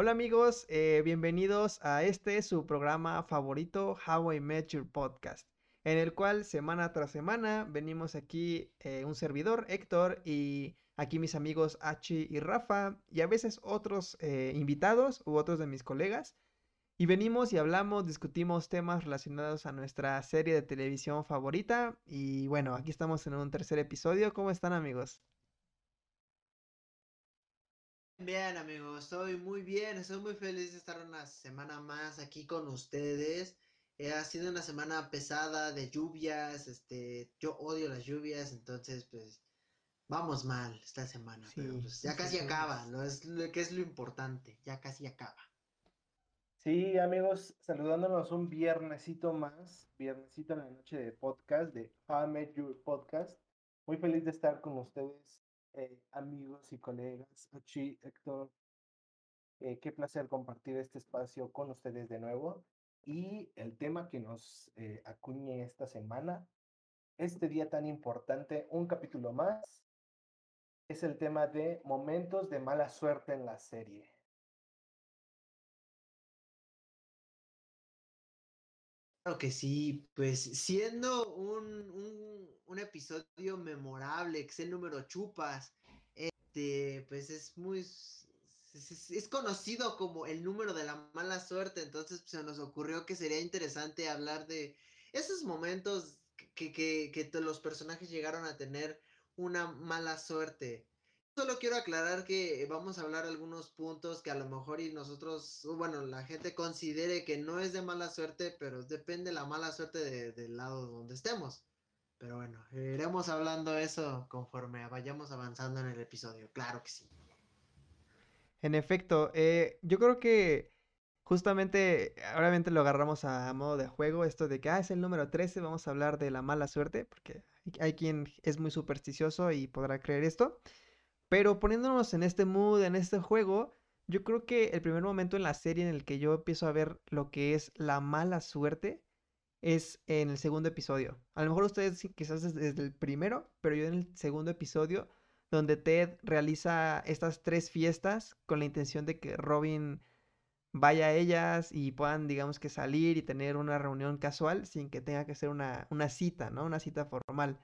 Hola amigos, eh, bienvenidos a este su programa favorito, How I Met Your Podcast, en el cual semana tras semana venimos aquí eh, un servidor, Héctor, y aquí mis amigos Hachi y Rafa, y a veces otros eh, invitados u otros de mis colegas. Y venimos y hablamos, discutimos temas relacionados a nuestra serie de televisión favorita. Y bueno, aquí estamos en un tercer episodio. ¿Cómo están amigos? Bien, amigos, estoy muy bien, estoy muy feliz de estar una semana más aquí con ustedes. Eh, ha sido una semana pesada de lluvias, este, yo odio las lluvias, entonces pues vamos mal esta semana, pero pues ya casi acaba, lo es lo que es lo importante, ya casi acaba. Sí, amigos, saludándonos un viernesito más, viernesito en la noche de podcast de How I Met Your Podcast. Muy feliz de estar con ustedes eh, amigos y colegas, Ochi, Héctor. Eh, qué placer compartir este espacio con ustedes de nuevo. Y el tema que nos eh, acuñe esta semana, este día tan importante, un capítulo más, es el tema de momentos de mala suerte en la serie. Que sí, pues siendo un, un, episodio memorable, que es el número chupas, este, pues es muy, es, conocido como el número de la mala suerte, entonces se nos ocurrió que sería interesante hablar de esos momentos que, que, que los personajes llegaron a tener una mala suerte solo quiero aclarar que vamos a hablar algunos puntos que a lo mejor y nosotros, bueno, la gente considere que no es de mala suerte, pero depende la mala suerte de, del lado donde estemos. Pero bueno, iremos hablando eso conforme vayamos avanzando en el episodio, claro que sí. En efecto, eh, yo creo que justamente, obviamente lo agarramos a modo de juego, esto de que, ah, es el número 13, vamos a hablar de la mala suerte, porque hay quien es muy supersticioso y podrá creer esto. Pero poniéndonos en este mood, en este juego, yo creo que el primer momento en la serie en el que yo empiezo a ver lo que es la mala suerte es en el segundo episodio. A lo mejor ustedes quizás desde el primero, pero yo en el segundo episodio, donde Ted realiza estas tres fiestas con la intención de que Robin vaya a ellas y puedan, digamos que salir y tener una reunión casual sin que tenga que ser una, una cita, ¿no? Una cita formal.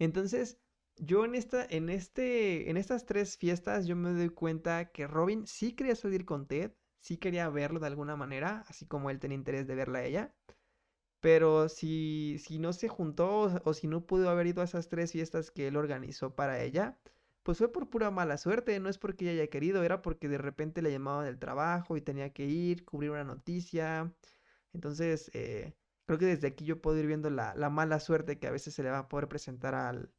Entonces, yo en esta, en este, en estas tres fiestas yo me doy cuenta que Robin sí quería salir con Ted, sí quería verlo de alguna manera, así como él tenía interés de verla a ella. Pero si, si no se juntó o, si no pudo haber ido a esas tres fiestas que él organizó para ella, pues fue por pura mala suerte, no es porque ella haya querido, era porque de repente le llamaban del trabajo y tenía que ir, cubrir una noticia. Entonces, eh, creo que desde aquí yo puedo ir viendo la, la mala suerte que a veces se le va a poder presentar al,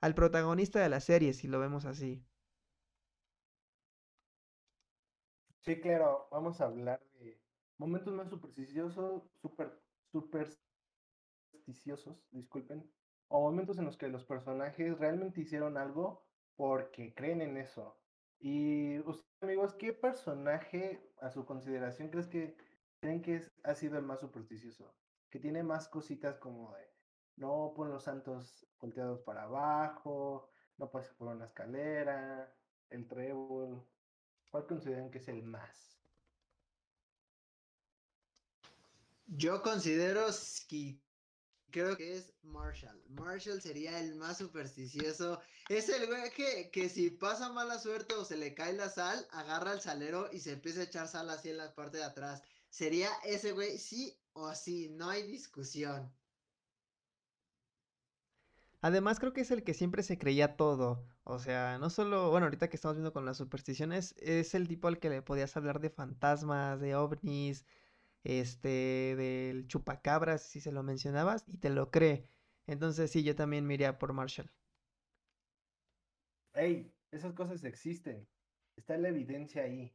al protagonista de la serie, si lo vemos así. Sí, claro, vamos a hablar de momentos más supersticiosos, super, supersticiosos, disculpen, o momentos en los que los personajes realmente hicieron algo porque creen en eso. Y ustedes, amigos, ¿qué personaje a su consideración crees que creen que es, ha sido el más supersticioso? Que tiene más cositas como de no pon los santos volteados para abajo, no pases por una escalera, el trébol. ¿Cuál consideran que es el más? Yo considero que creo que es Marshall. Marshall sería el más supersticioso. Es el güey que, que si pasa mala suerte o se le cae la sal, agarra el salero y se empieza a echar sal así en la parte de atrás. Sería ese güey sí o sí, no hay discusión. Además, creo que es el que siempre se creía todo. O sea, no solo, bueno, ahorita que estamos viendo con las supersticiones, es el tipo al que le podías hablar de fantasmas, de ovnis, este, del chupacabras, si se lo mencionabas, y te lo cree. Entonces, sí, yo también me iría por Marshall. Hey, esas cosas existen. Está la evidencia ahí.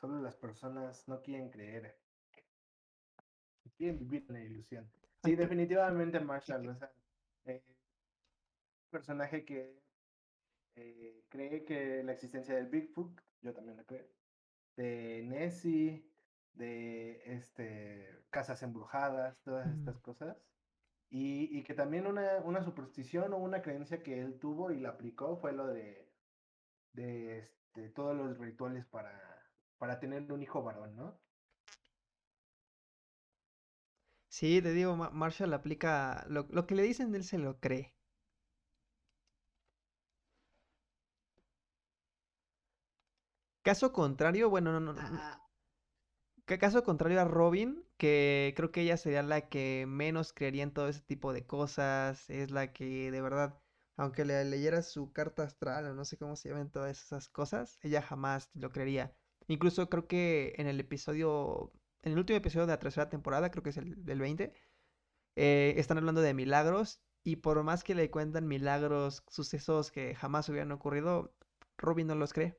Solo las personas no quieren creer. Quieren vivir en la ilusión. Sí, definitivamente Marshall. O sea, eh, personaje que eh, cree que la existencia del Bigfoot, yo también lo creo, de Nessie, de este, casas embrujadas, todas estas cosas. Y, y, que también una, una superstición o una creencia que él tuvo y la aplicó fue lo de, de este, todos los rituales para para tener un hijo varón, ¿no? Sí, te digo, Marshall aplica lo, lo que le dicen, él se lo cree. Caso contrario, bueno, no, no, Ah, caso contrario a Robin, que creo que ella sería la que menos creería en todo ese tipo de cosas, es la que de verdad, aunque le leyera su carta astral o no sé cómo se llaman todas esas cosas, ella jamás lo creería. Incluso creo que en el episodio, en el último episodio de la tercera temporada, creo que es el del 20, eh, están hablando de milagros y por más que le cuentan milagros, sucesos que jamás hubieran ocurrido, Robin no los cree.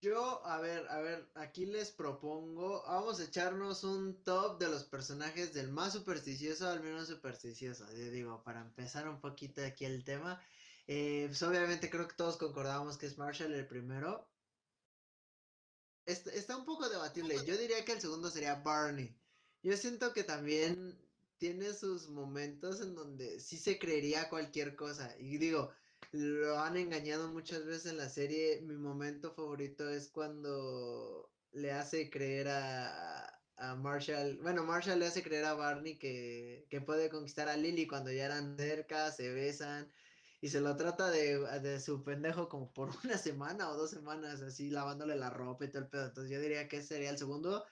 Yo, a ver, a ver, aquí les propongo, vamos a echarnos un top de los personajes del más supersticioso al menos supersticioso. Yo digo, para empezar un poquito aquí el tema, eh, pues obviamente creo que todos concordamos que es Marshall el primero. Está, está un poco debatible. Yo diría que el segundo sería Barney. Yo siento que también tiene sus momentos en donde sí se creería cualquier cosa. Y digo, lo han engañado muchas veces en la serie. Mi momento favorito es cuando le hace creer a, a Marshall, bueno, Marshall le hace creer a Barney que, que puede conquistar a Lily cuando ya eran cerca, se besan y se lo trata de, de, su pendejo como por una semana o dos semanas, así lavándole la ropa y todo el pedo. Entonces yo diría que ese sería el segundo.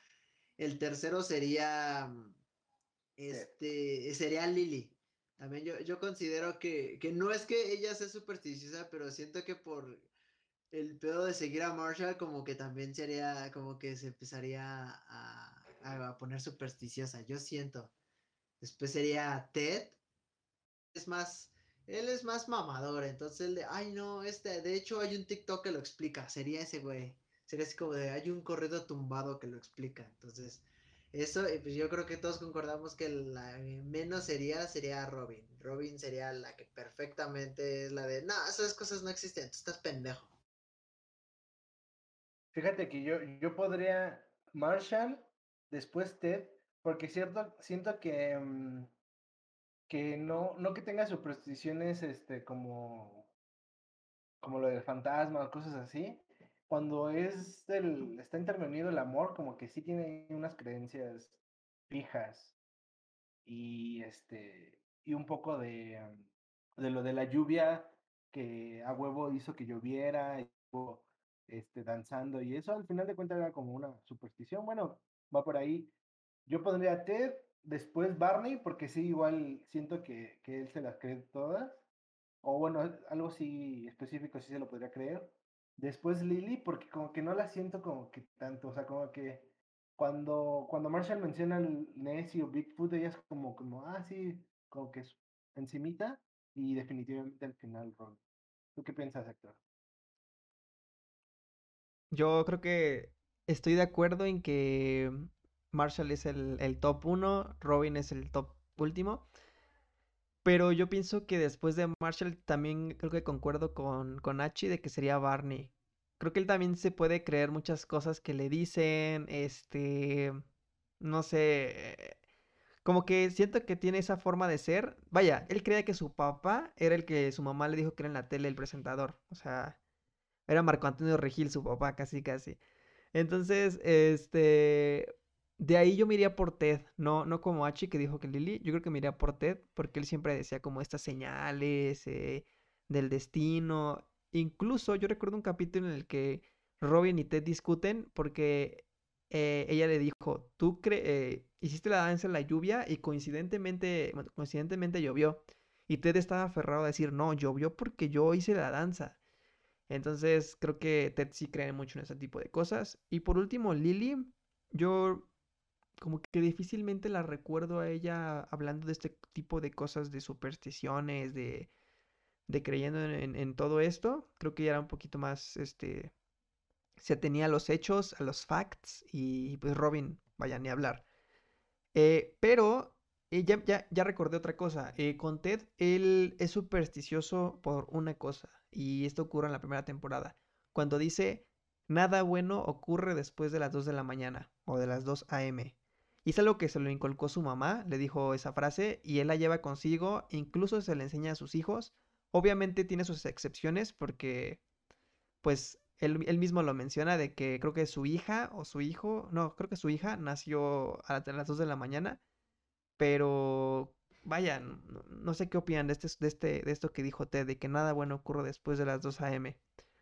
El tercero sería, este, sería Lily. También yo, yo considero que, que no es que ella sea supersticiosa, pero siento que por el pedo de seguir a Marshall, como que también sería, como que se empezaría a, a poner supersticiosa. Yo siento. Después sería Ted. Es más, él es más mamador, entonces él de, ay no, este, de hecho hay un TikTok que lo explica, sería ese güey. Sería así como de, hay un corrido tumbado que lo explica. Entonces, eso, pues yo creo que todos concordamos que la menos sería, sería Robin. Robin sería la que perfectamente es la de, no, esas cosas no existen, tú estás pendejo. Fíjate que yo, yo podría Marshall, después Ted, porque cierto, siento que, um, que no, no que tenga supersticiones este, como, como lo del fantasma o cosas así, cuando es el, está intervenido el amor, como que sí tiene unas creencias fijas y este y un poco de, de lo de la lluvia que a huevo hizo que lloviera y este danzando y eso al final de cuentas era como una superstición. Bueno va por ahí. Yo pondría Ted después Barney porque sí igual siento que, que él se las cree todas. O bueno algo sí específico sí se lo podría creer Después Lily, porque como que no la siento como que tanto, o sea, como que cuando, cuando Marshall menciona el Nessie o Bigfoot, ella es como, como, ah, sí, como que es encimita y definitivamente al final Ron. ¿Tú qué piensas, Héctor? Yo creo que estoy de acuerdo en que Marshall es el, el top uno, Robin es el top último. Pero yo pienso que después de Marshall también creo que concuerdo con, con Hachi de que sería Barney. Creo que él también se puede creer muchas cosas que le dicen, este, no sé, como que siento que tiene esa forma de ser. Vaya, él creía que su papá era el que su mamá le dijo que era en la tele el presentador. O sea, era Marco Antonio Regil su papá, casi, casi. Entonces, este, de ahí yo me por Ted, no, no como Hachi que dijo que Lily, yo creo que me por Ted porque él siempre decía como estas señales eh, del destino. Incluso yo recuerdo un capítulo en el que Robin y Ted discuten porque eh, ella le dijo, tú eh, hiciste la danza en la lluvia y coincidentemente, coincidentemente llovió. Y Ted estaba aferrado a decir, no, llovió porque yo hice la danza. Entonces creo que Ted sí cree mucho en ese tipo de cosas. Y por último, Lily, yo como que difícilmente la recuerdo a ella hablando de este tipo de cosas, de supersticiones, de, de creyendo en, todo esto. Creo que ella era un poquito más, este, se tenía a los hechos, a los facts, y pues Robin, vaya, ni hablar. Eh, pero eh, ya, ya, recordé otra cosa. Eh, con Ted, él es supersticioso por una cosa, y esto ocurre en la primera temporada. Cuando dice, nada bueno ocurre después de las 2 de la mañana o de las 2 a.m. Y es algo que se lo inculcó su mamá, le dijo esa frase y él la lleva consigo, incluso se le enseña a sus hijos. Obviamente tiene sus excepciones porque, pues, él, mismo lo menciona de que creo que su hija o su hijo, no, creo que su hija nació a las 2 de la mañana, pero vaya, no, sé qué opinan de, este, de, este, de esto que dijo Ted, de que nada bueno ocurre después de las 2 a.m.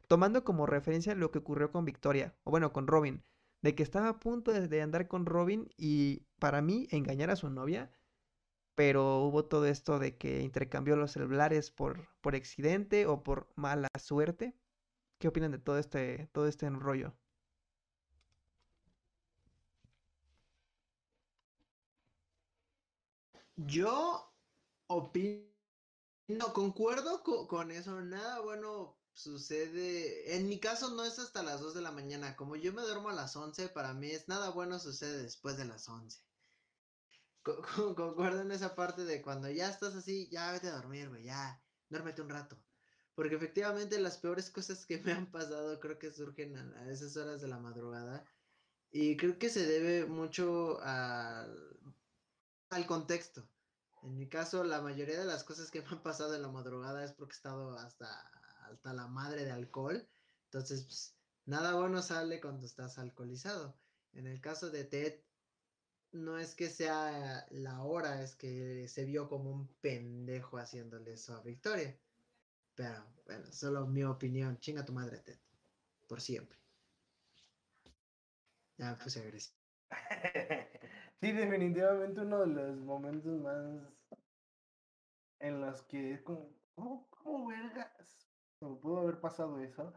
Tomando como referencia lo que ocurrió con Victoria, o bueno, con Robin, de que estaba a punto de, andar con Robin y para mí engañar a su novia, pero hubo todo esto de que intercambió los celulares por, por accidente o por mala suerte. ¿Qué opinan de todo este, todo este enrollo? Yo opino, concuerdo con, eso, nada bueno sucede, en mi caso no es hasta las 2 de la mañana, como yo me duermo a las 11, para mí es nada bueno sucede después de las 11. Concuerdo en esa parte de cuando ya estás así, ya vete a dormir, güey, ya, duérmete un rato. Porque efectivamente las peores cosas que me han pasado creo que surgen a, esas horas de la madrugada. Y creo que se debe mucho al, al contexto. En mi caso, la mayoría de las cosas que me han pasado en la madrugada es porque he estado hasta, hasta la madre de alcohol. Entonces, pues, nada bueno sale cuando estás alcoholizado. En el caso de Ted, no es que sea la hora, es que se vio como un pendejo haciéndole eso a Victoria. Pero, bueno, solo mi opinión. Chinga tu madre, Ted. Por siempre. Ya puse agresivo. Sí, definitivamente uno de los momentos más en los que es como, ¿cómo, cómo vergas? ¿Cómo pudo haber pasado eso?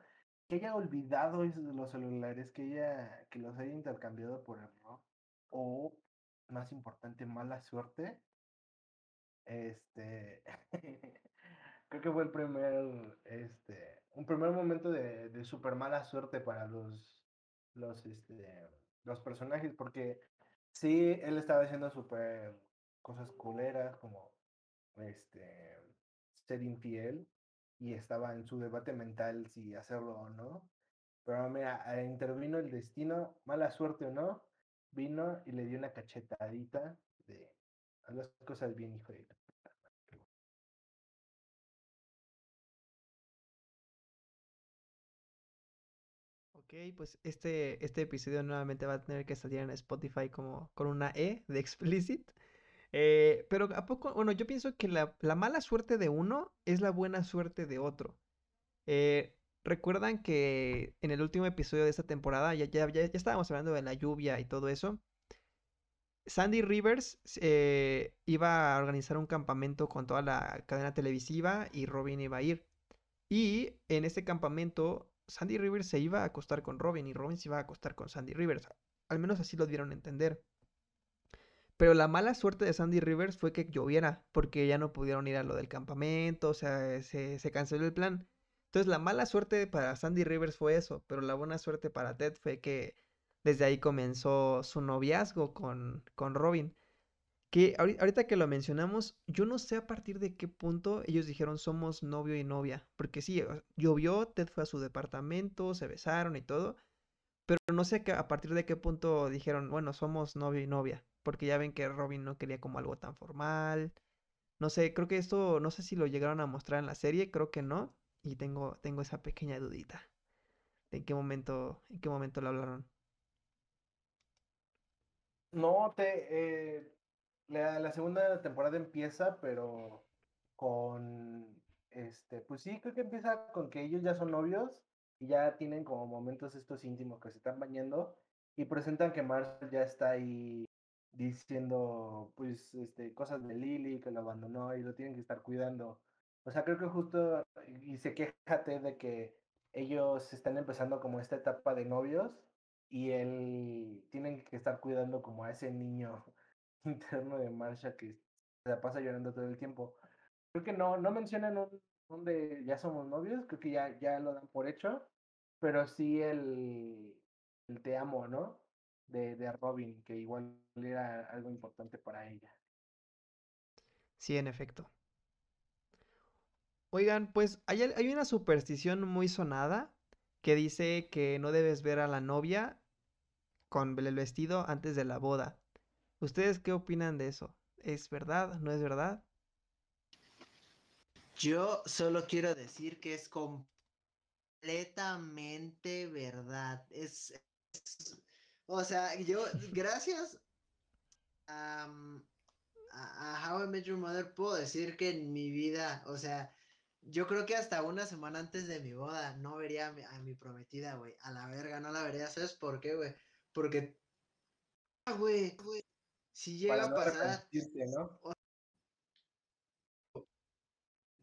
Que haya olvidado los celulares, que ella, que los haya intercambiado por error, o más importante, mala suerte. Este, creo que fue el primer, este, un primer momento de, de super mala suerte para los, los, este, los personajes, porque Sí, él estaba haciendo súper cosas culeras como este ser infiel y estaba en su debate mental si hacerlo o no. Pero mira, intervino el destino, mala suerte o no, vino y le dio una cachetadita de haz las cosas bien, hijo de Ok, pues este, este episodio nuevamente va a tener que salir en Spotify como con una E de explicit. Eh, pero a poco, bueno, yo pienso que la, mala suerte de uno es la buena suerte de otro. Eh, Recuerdan que en el último episodio de esta temporada ya, ya, ya, estábamos hablando de la lluvia y todo eso. Sandy Rivers eh, iba a organizar un campamento con toda la cadena televisiva y Robin iba a ir. Y en ese campamento Sandy Rivers se iba a acostar con Robin y Robin se iba a acostar con Sandy Rivers. Al menos así lo dieron a entender. Pero la mala suerte de Sandy Rivers fue que lloviera, porque ya no pudieron ir a lo del campamento, o sea, se, se canceló el plan. Entonces la mala suerte para Sandy Rivers fue eso, pero la buena suerte para Ted fue que desde ahí comenzó su noviazgo con, con Robin. Que ahorita que lo mencionamos, yo no sé a partir de qué punto ellos dijeron somos novio y novia. Porque sí, llovió, Ted fue a su departamento, se besaron y todo. Pero no sé a partir de qué punto dijeron, bueno, somos novio y novia. Porque ya ven que Robin no quería como algo tan formal. No sé, creo que esto, no sé si lo llegaron a mostrar en la serie, creo que no. Y tengo, tengo esa pequeña dudita. ¿De en qué momento, en qué momento lo hablaron? No, te, eh, la, segunda temporada empieza, pero con, este, pues sí, creo que empieza con que ellos ya son novios y ya tienen como momentos estos íntimos que se están bañando y presentan que Marshall ya está ahí diciendo, pues, este, cosas de Lily, que lo abandonó y lo tienen que estar cuidando. O sea, creo que justo, y se quejate de que ellos están empezando como esta etapa de novios y él tienen que estar cuidando como a ese niño interno de Marsha que se la pasa llorando todo el tiempo. Creo que no, no mencionan un, donde ya somos novios, creo que ya, ya lo dan por hecho, pero sí el, el te amo, ¿no? De, de Robin, que igual era algo importante para ella. Sí, en efecto. Oigan, pues hay, hay una superstición muy sonada que dice que no debes ver a la novia con el vestido antes de la boda. ¿Ustedes qué opinan de eso? ¿Es verdad? ¿No es verdad? Yo solo quiero decir que es completamente verdad. Es, o sea, yo, gracias a, a How I Met Your Mother, puedo decir que en mi vida, o sea, yo creo que hasta una semana antes de mi boda no vería a mi, a mi prometida, güey. A la verga, no la vería. ¿Sabes por qué, güey? Porque, ah, güey, güey, si llega Para a pasar,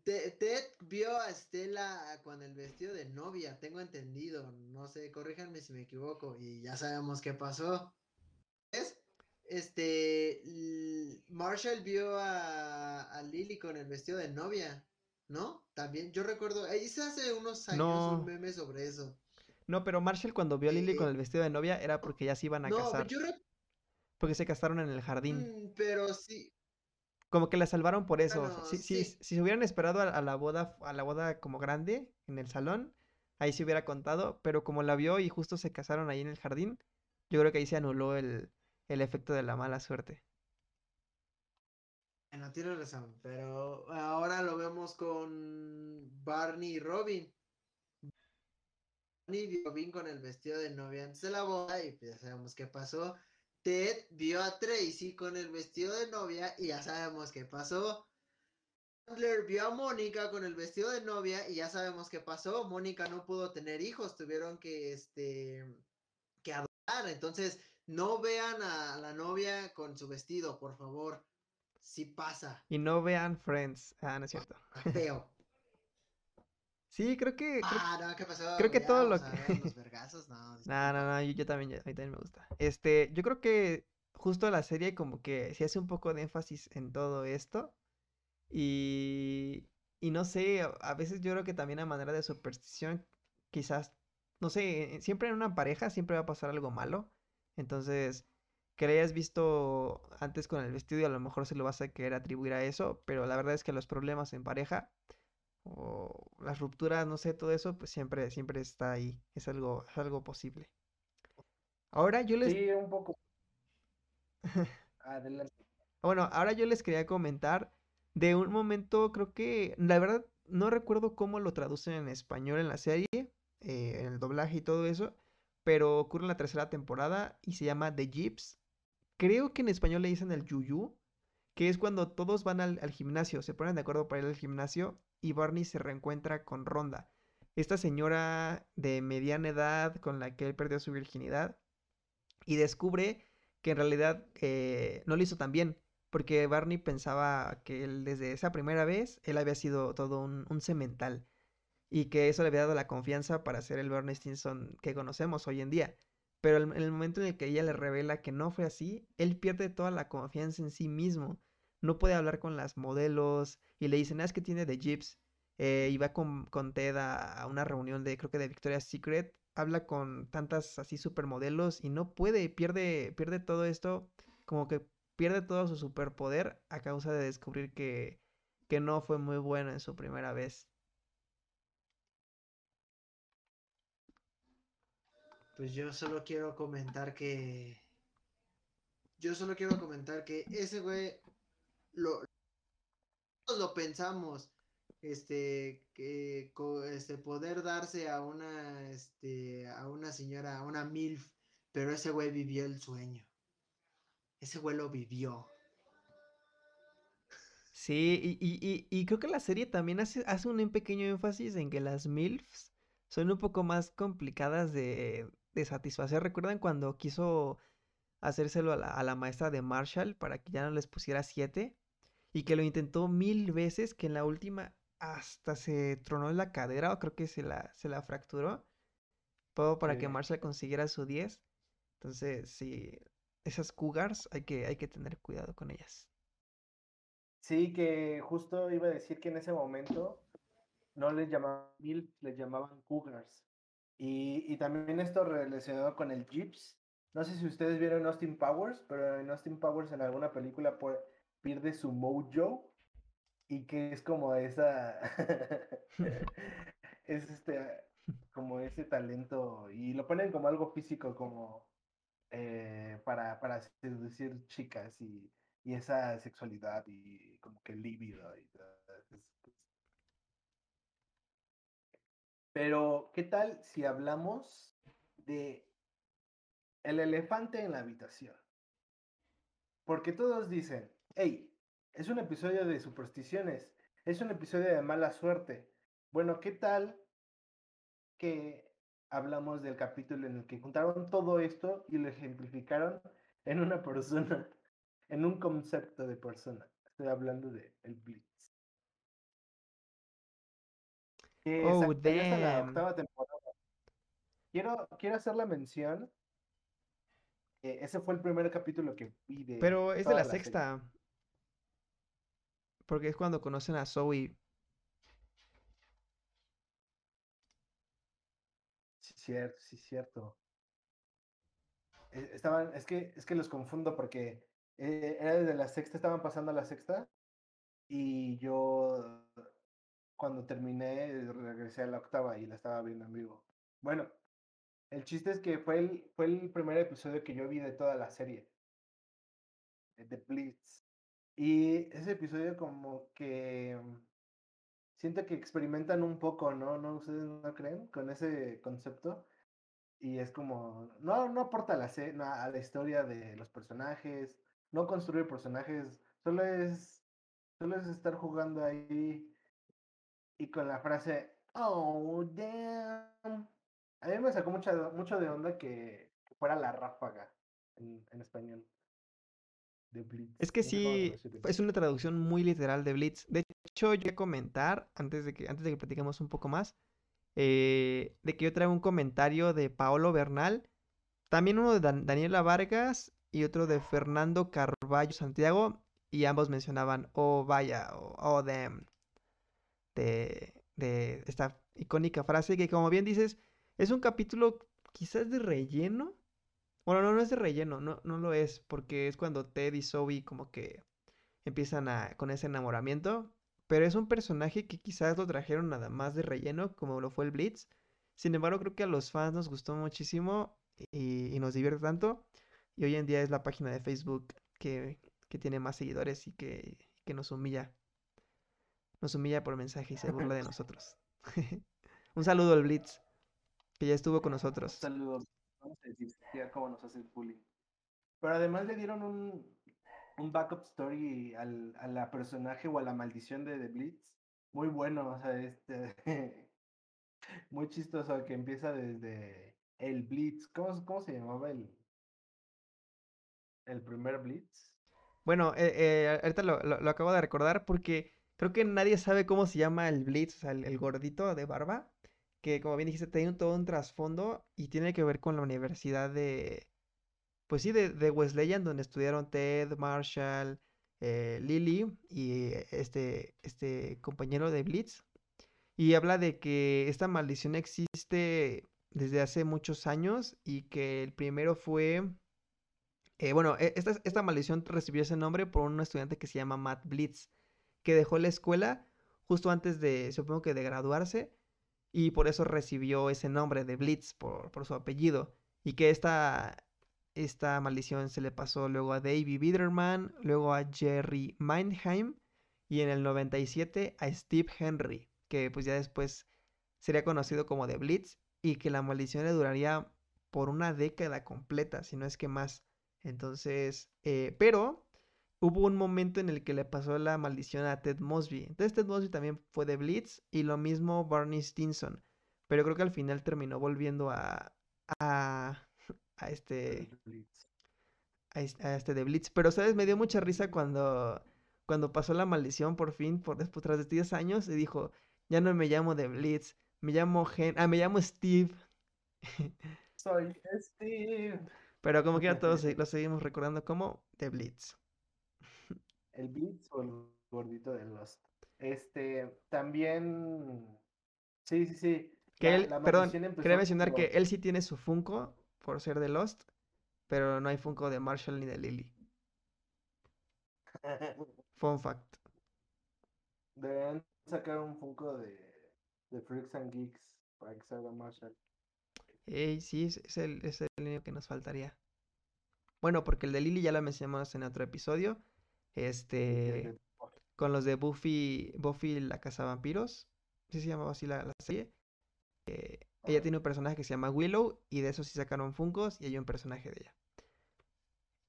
Ted vio a Estela con el vestido de novia, tengo entendido. No sé, corríjanme si me equivoco. Y ya sabemos qué pasó. ¿Ves? Este. Marshall vio a, a Lily con el vestido de novia, ¿no? También, yo recuerdo. ahí Hice hace unos años No. un meme sobre eso. No, pero Marshall cuando vio a Lily con Eh, el vestido de novia era porque ya se iban a No, casar. yo re- Porque se casaron en el jardín. mm, pero sí. Como que la salvaron por eso. Si, si, sí. si se hubieran esperado a, a la boda, a la boda como grande, en el salón, ahí se hubiera contado. Pero como la vio y justo se casaron ahí en el jardín, yo creo que ahí se anuló el, el efecto de la mala suerte. No tienes razón, pero ahora lo vemos con Barney y Robin. Barney vio a Robin con el vestido de novia antes de la boda y pues ya sabemos qué pasó. Ted vio a Tracy con el vestido de novia y ya sabemos qué pasó. Chandler vio a Mónica con el vestido de novia y ya sabemos qué pasó. Mónica no pudo tener hijos, tuvieron que este que adoptar. Entonces, no vean a la novia con su vestido, por favor. Si pasa, Y no vean Friends. Ah, no es cierto. está feo. Sí, creo que... creo- Ah, no, ¿qué pasó? creo que Ya todo lo que- ver los vergazos, no, No, no, no, yo, yo también, yo- a mí también me gusta. Este, yo creo que justo la serie como que se hace un poco de énfasis en todo esto. Y, y no sé, a, veces yo creo que también a manera de superstición, quizás, no sé, siempre en una pareja siempre va a pasar algo malo. Entonces, que le hayas visto antes con el vestido y a lo mejor se lo vas a querer atribuir a eso, pero la verdad es que los problemas en pareja o las rupturas, no sé, todo eso, pues siempre, siempre está ahí. Es algo, es algo posible. Ahora yo les, Sí, un poco. Adelante. bueno, ahora yo les quería comentar de un momento, creo que, la verdad, no recuerdo cómo lo traducen en español en la serie, eh, en el doblaje y todo eso, pero ocurre en la tercera temporada y se llama The Jeeps. Creo que en español le dicen el Yuyu, que es cuando todos van al, gimnasio, se ponen de acuerdo para ir al gimnasio y Barney se reencuentra con Ronda, esta señora de mediana edad con la que él perdió su virginidad y descubre que en realidad eh, no lo hizo tan bien, porque Barney pensaba que él desde esa primera vez él había sido todo un, un semental y que eso le había dado la confianza para ser el Barney Stinson que conocemos hoy en día. Pero en el momento en el que ella le revela que no fue así, él pierde toda la confianza en sí mismo. No puede hablar con las modelos y le dicen, ah, es que tiene de Jeeps. Eh, y va con, con Ted a, a una reunión de, creo que de Victoria's Secret. Habla con tantas así supermodelos y no puede, pierde, pierde todo esto, como que pierde todo su superpoder a causa de descubrir que, que no fue muy bueno en su primera vez. Pues yo solo quiero comentar que. Yo solo quiero comentar que ese güey lo, todos lo pensamos. Este, que este, poder darse a una, este, a una señora, a una MILF, pero ese güey vivió el sueño. Ese güey lo vivió. Sí, y, y, y, y creo que la serie también hace, hace un pequeño énfasis en que las MILFs son un poco más complicadas de, de satisfacer. ¿Recuerdan cuando quiso hacérselo a la, a la maestra de Marshall para que ya no les pusiera siete? Y que lo intentó mil veces, que en la última hasta se tronó la cadera o creo que se la, se la fracturó. Todo para que. Marshall consiguiera su 10. Entonces, sí, esas cougars hay que, hay que tener cuidado con ellas. Sí, que justo iba a decir que en ese momento no les llamaban MILF, les llamaban Cougars. Y, y también esto relacionado con el Jeeps. No sé si ustedes vieron Austin Powers, pero en Austin Powers en alguna película pierde su mojo y que es como esa es este como ese talento y lo ponen como algo físico como eh, para, para seducir chicas y, y esa sexualidad y como que líbido y todo. es- es- Pero, ¿qué tal si hablamos de el elefante en la habitación? Porque todos dicen, hey, es un episodio de supersticiones, es un episodio de mala suerte. Bueno, ¿qué tal que hablamos del capítulo en el que juntaron todo esto y lo ejemplificaron en una persona, en un concepto de persona? Estoy hablando de el. Oh, salió hasta la damn. octava temporada. Quiero, quiero hacer la mención. que ese fue el primer capítulo que vi de Pero es de la serie. sexta. Porque es cuando conocen a Zoe. Sí, cierto, sí, cierto. Eh, Estaban, es que, es que los confundo porque eh, era desde la sexta, estaban pasando a la sexta y yo cuando terminé regresé a la octava y la estaba viendo en vivo. Bueno, el chiste es que fue el, fue el primer episodio que yo vi de toda la serie, The Blitz. Y ese episodio como que mm, siento que experimentan un poco, ¿no? ¿No ustedes no creen? Con ese concepto. Y es como, no, no aporta la, a la historia de los personajes, no construye personajes, solo es, solo es estar jugando ahí y con la frase, oh, damn. A mí me sacó mucha, mucho de onda que, que fuera la ráfaga en, en español. De Blitz. Es que No sí, es una traducción muy literal de Blitz. De hecho, yo voy a comentar, antes de que, antes de que platiquemos un poco más, eh, de que yo traigo un comentario de Paolo Bernal, también uno de Dan- Daniela Vargas y otro de Fernando Carballo Santiago, y ambos mencionaban, oh vaya, oh, damn, de, esta icónica frase que como bien dices, es un capítulo quizás de relleno. Bueno, no, no es de relleno, no, no lo es, porque es cuando Ted y Zoe como que empiezan a, con ese enamoramiento, pero es un personaje que quizás lo trajeron nada más de relleno, como lo fue el Blitz. Sin embargo, creo que a los fans nos gustó muchísimo y, y nos divierte tanto. Y hoy en día es la página de Facebook que, que tiene más seguidores y que, que nos humilla. Nos humilla por mensaje y se burla de nosotros. Un saludo al Blitz, que ya estuvo con Un nosotros. saludo. Vamos a decir ya cómo nos hace el bullying. Pero además le dieron un, un backup story al, a la personaje o a la maldición de The Blitz. Muy bueno, o sea, este. muy chistoso que empieza desde el Blitz. ¿Cómo, cómo se llamaba el, el primer Blitz? Bueno, eh, eh, ahorita lo, lo- lo acabo de recordar porque creo que nadie sabe cómo se llama el Blitz, o sea, el, gordito de barba, que como bien dijiste, tiene todo un trasfondo y tiene que ver con la universidad de, pues sí, de, de Wesleyan, donde estudiaron Ted, Marshall, eh, Lily y eh, este, este compañero de Blitz. Y habla de que esta maldición existe desde hace muchos años y que el primero fue... eh, bueno, e- esta, esta maldición recibió ese nombre por un estudiante que se llama Matt Blitz, que dejó la escuela justo antes de, supongo que de graduarse, y por eso recibió ese nombre de Blitz por, su apellido. Y que esta, esta maldición se le pasó luego a Davey Biederman, luego a Jerry Meinheim y en el 97 a Steve Henry, que pues ya después sería conocido como The Blitz y que la maldición le duraría por una década completa, si no es que más. Entonces, eh, pero hubo un momento en el que le pasó la maldición a Ted Mosby. Entonces Ted Mosby también fue de Blitz y lo mismo Barney Stinson. Pero creo que al final terminó volviendo a, a, a este, a, es- a este de Blitz. Pero, ¿sabes? Me dio mucha risa cuando, cuando pasó la maldición por fin, por después, tras de 10 años, y dijo, ya no me llamo de Blitz, me llamo ah, me llamo Steve. Soy Steve. Pero como quiera todos lo seguimos recordando como The Blitz. El Blitz o el gordito de Lost. Este, también. Sí, sí, sí. Que la- él, la perdón, quería mencionar que él sí tiene su Funko por ser de Lost, pero no hay Funko de Marshall ni de Lily. Fun fact. Deberían sacar un Funko de, de Freaks and Geeks para que salga Marshall. Ey, sí, es, es el, es el que nos faltaría. Bueno, porque el de Lily ya lo mencionamos en otro episodio. Este. Con los de Buffy. Buffy la Casa Vampiros. ¿Sí se llamaba así la, serie? Eh, ella tiene un personaje que se llama Willow. Y de eso sí sacaron Funkos. Y hay un personaje de ella.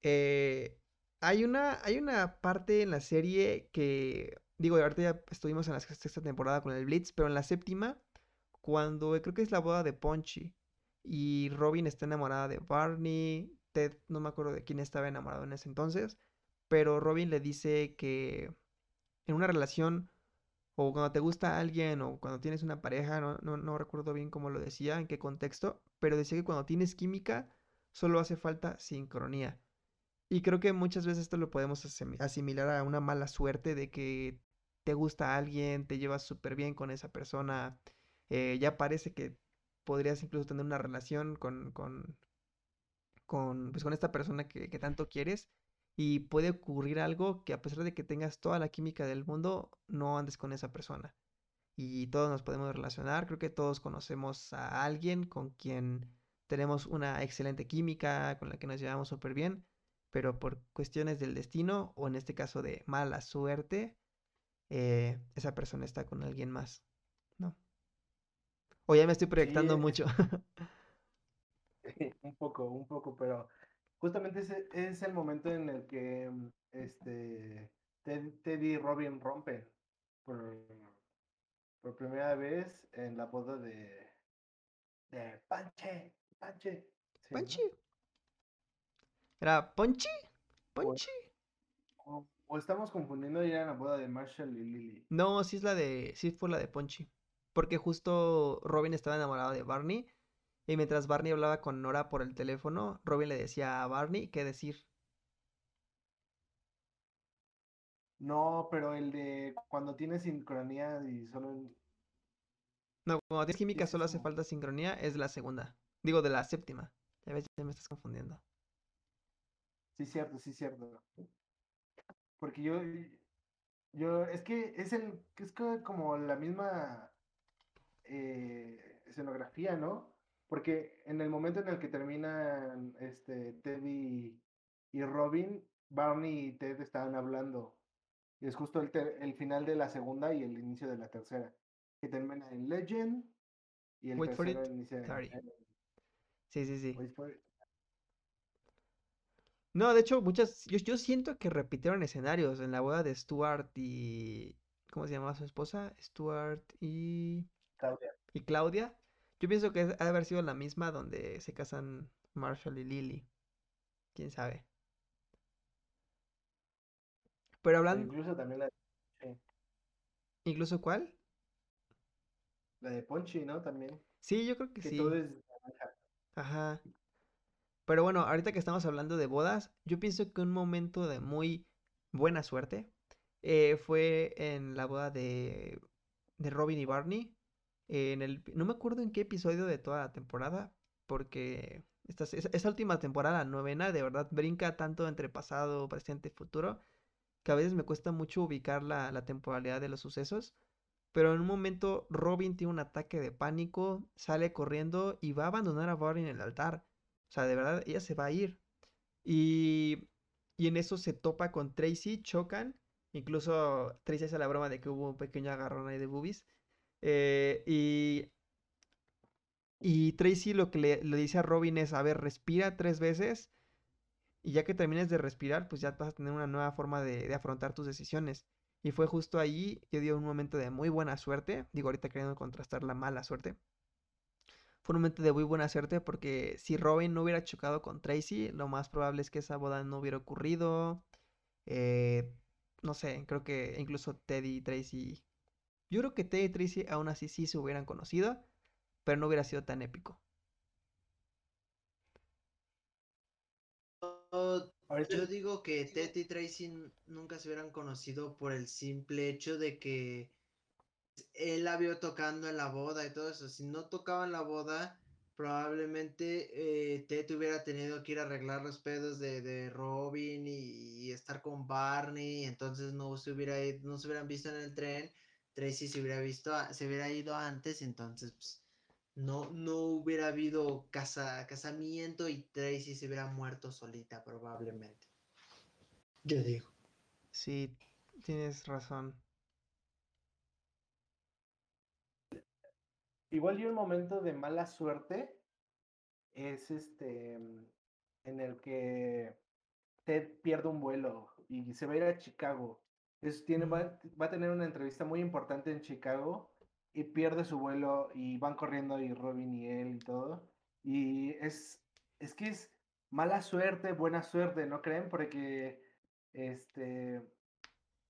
Eh, hay una, hay una parte en la serie que, digo, ahorita ya estuvimos en la sexta temporada con el Blitz, pero en la séptima, cuando creo que es la boda de Punchy y Robin está enamorada de Barney, Ted no me acuerdo de quién estaba enamorado en ese entonces, pero Robin le dice que en una relación o cuando te gusta alguien o cuando tienes una pareja, no, no, no recuerdo bien cómo lo decía, en qué contexto, pero decía que cuando tienes química solo hace falta sincronía. Y creo que muchas veces esto lo podemos asimilar a una mala suerte de que te gusta alguien, te llevas súper bien con esa persona, eh, ya parece que podrías incluso tener una relación con, con, con, pues con esta persona que, que tanto quieres y puede ocurrir algo que a pesar de que tengas toda la química del mundo, no andes con esa persona. Y todos nos podemos relacionar, creo que todos conocemos a alguien con quien tenemos una excelente química, con la que nos llevamos súper bien pero por cuestiones del destino o en este caso de mala suerte, eh, esa persona está con alguien más, ¿no? O ya me estoy proyectando mucho. un poco, un poco, pero justamente ese es el momento en el que mm, este Teddy y Robin rompen por, por primera vez en la boda de, de Panche, Panche. Panche. ¿Era Ponchi? ¿Ponchi? O, estamos confundiendo ya en la boda de Marshall y Lily. No, sí es la de. Sí fue la de Ponchi. Porque justo Robin estaba enamorado de Barney. Y mientras Barney hablaba con Nora por el teléfono, Robin le decía a Barney qué decir. No, pero el de cuando tienes sincronía y solo. No, cuando tienes química solo hace falta sincronía, es la segunda. Digo, de la séptima. Ya ves, ya me estás confundiendo. Sí, cierto, sí, cierto. Porque yo, yo, es que es el, es como la misma eh, escenografía, ¿no? Porque en el momento en el que terminan este, Teddy y Robin, Barney y Ted estaban hablando. Y es justo el, el final de la segunda y el inicio de la tercera. Que termina en Legend y el tercero inicia en, Sí, sí, sí. No, de hecho, muchas. Yo, yo siento que repitieron escenarios en la boda de Stuart y. ¿Cómo se llamaba su esposa? Stuart y. Claudia. Y Claudia. Yo pienso que ha de haber sido la misma donde se casan Marshall y Lily. Quién sabe. Pero hablando. Incluso también la de ¿Incluso cuál? La de Ponchi, ¿no? También. Sí, yo creo que, que sí. Todo es Ajá. Pero bueno, ahorita que estamos hablando de bodas, yo pienso que un momento de muy buena suerte eh, fue en la boda de, de Robin y Barney. En el, no me acuerdo en qué episodio de toda la temporada, porque esta, última temporada, novena, de verdad brinca tanto entre pasado, presente y futuro, que a veces me cuesta mucho ubicar la, la temporalidad de los sucesos. Pero en un momento Robin tiene un ataque de pánico, sale corriendo y va a abandonar a Barney en el altar. O sea, de verdad, ella se va a ir. Y, y en eso se topa con Tracy, chocan. Incluso Tracy hace la broma de que hubo un pequeño agarrón ahí de boobies. Eh, y, y Tracy lo que le, dice a Robin es, a ver, respira tres veces. Y ya que termines de respirar, pues ya vas a tener una nueva forma de, afrontar tus decisiones. Y fue justo ahí que dio un momento de muy buena suerte. Digo, ahorita queriendo contrastar la mala suerte fue un momento de muy buena suerte porque si Robin no hubiera chocado con Tracy, lo más probable es que esa boda no hubiera ocurrido. Eh, no sé, creo que incluso Teddy y Tracy. Yo creo que Teddy y Tracy aún así sí se hubieran conocido, pero no hubiera sido tan épico. Yo digo que Teddy y Tracy nunca se hubieran conocido por el simple hecho de que él la vio tocando en la boda y todo eso. Si no tocaba en la boda, probablemente eh, Ted hubiera tenido que ir a arreglar los pedos de, Robin y, estar con Barney. Entonces no se, hubiera no se hubieran visto en el tren. Tracy se hubiera visto, se hubiera ido antes. Entonces, pues, no, no hubiera habido casa, casamiento y Tracy se hubiera muerto solita probablemente. Yo digo. Sí, tienes razón. Igual y un momento de mala suerte es este en el que Ted pierde un vuelo y se va a ir a Chicago. Es, tiene, va, va, a tener una entrevista muy importante en Chicago y pierde su vuelo y van corriendo y Robin y él y todo. Y es, es que es mala suerte, buena suerte, ¿no creen? Porque este